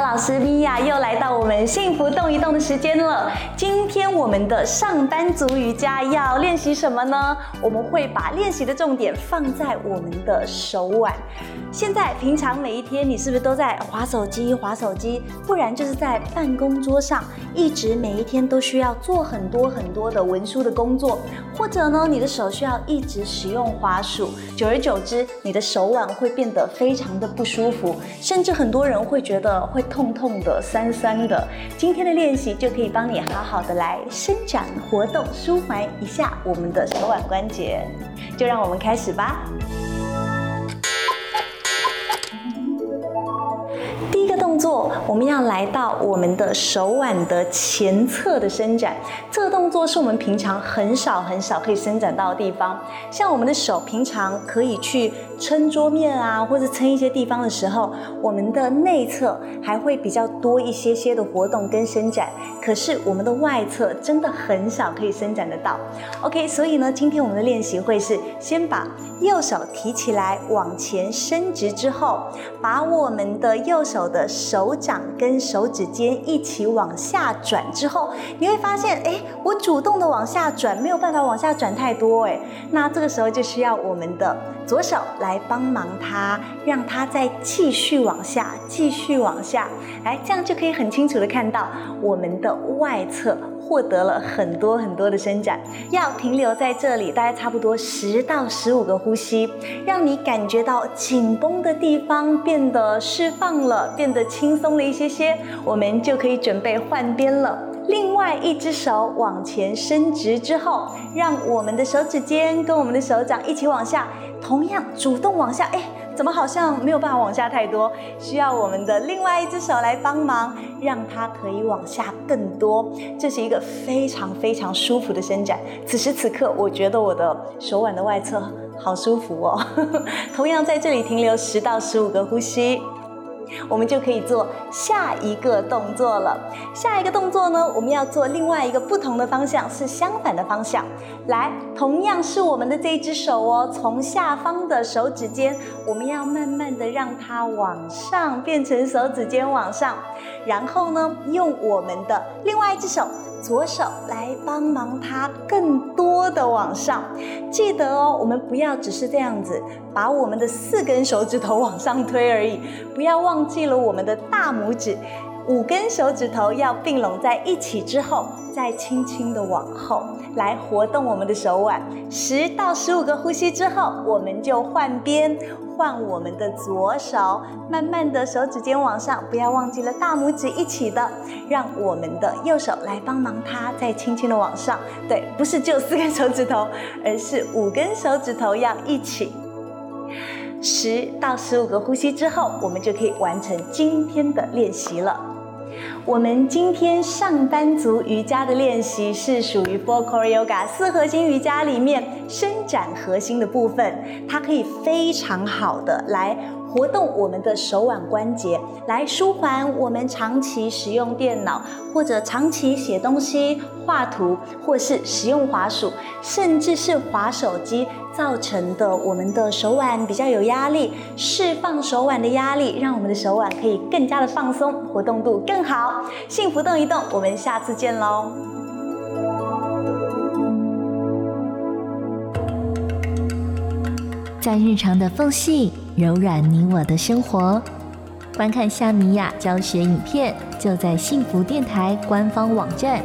老师米娅，又来到我们幸福动一动的时间了。今天我们的上班族瑜伽要练习什么呢？我们会把练习的重点放在我们的手腕。现在平常每一天，你是不是都在划手机？划手机，不然就是在办公桌上，一直每一天都需要做很多很多的文书的工作，或者呢，你的手需要一直使用滑鼠，久而久之，你的手腕会变得非常的不舒服，甚至很多人会觉得会痛痛的、酸酸的。今天的练习就可以帮你好好的来伸展、活动、舒缓一下我们的手腕关节，就让我们开始吧。做我们要来到我们的手腕的前侧的伸展，这个动作是我们平常很少很少可以伸展到的地方。像我们的手平常可以去撑桌面啊，或者撑一些地方的时候，我们的内侧还会比较多一些些的活动跟伸展。可是我们的外侧真的很少可以伸展得到。OK，所以呢，今天我们的练习会是先把右手提起来往前伸直之后，把我们的右手的。手掌跟手指尖一起往下转之后，你会发现，哎，我主动的往下转，没有办法往下转太多，哎，那这个时候就需要我们的左手来帮忙它，让它再继续往下，继续往下，来，这样就可以很清楚的看到我们的外侧。获得了很多很多的伸展，要停留在这里，大概差不多十到十五个呼吸，让你感觉到紧绷的地方变得释放了，变得轻松了一些些，我们就可以准备换边了。另外一只手往前伸直之后，让我们的手指尖跟我们的手掌一起往下，同样主动往下，哎。怎么好像没有办法往下太多？需要我们的另外一只手来帮忙，让它可以往下更多。这是一个非常非常舒服的伸展。此时此刻，我觉得我的手腕的外侧好舒服哦。同样在这里停留十到十五个呼吸。我们就可以做下一个动作了。下一个动作呢，我们要做另外一个不同的方向，是相反的方向。来，同样是我们的这只手哦，从下方的手指尖，我们要慢慢的让它往上，变成手指尖往上。然后呢，用我们的另外一只手。左手来帮忙，它更多的往上。记得哦，我们不要只是这样子，把我们的四根手指头往上推而已，不要忘记了我们的大拇指。五根手指头要并拢在一起之后，再轻轻的往后来活动我们的手腕。十到十五个呼吸之后，我们就换边，换我们的左手，慢慢的手指尖往上，不要忘记了大拇指一起的，让我们的右手来帮忙它，再轻轻的往上。对，不是只有四根手指头，而是五根手指头要一起。十到十五个呼吸之后，我们就可以完成今天的练习了。我们今天上班族瑜伽的练习是属于 Four Core Yoga 四核心瑜伽里面伸展核心的部分，它可以非常好的来。活动我们的手腕关节，来舒缓我们长期使用电脑或者长期写东西、画图，或是使用滑鼠，甚至是滑手机造成的我们的手腕比较有压力。释放手腕的压力，让我们的手腕可以更加的放松，活动度更好。幸福动一动，我们下次见喽！在日常的缝隙。柔软你我的生活，观看夏米雅教学影片，就在幸福电台官方网站。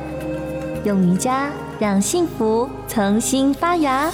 用瑜伽让幸福重新发芽。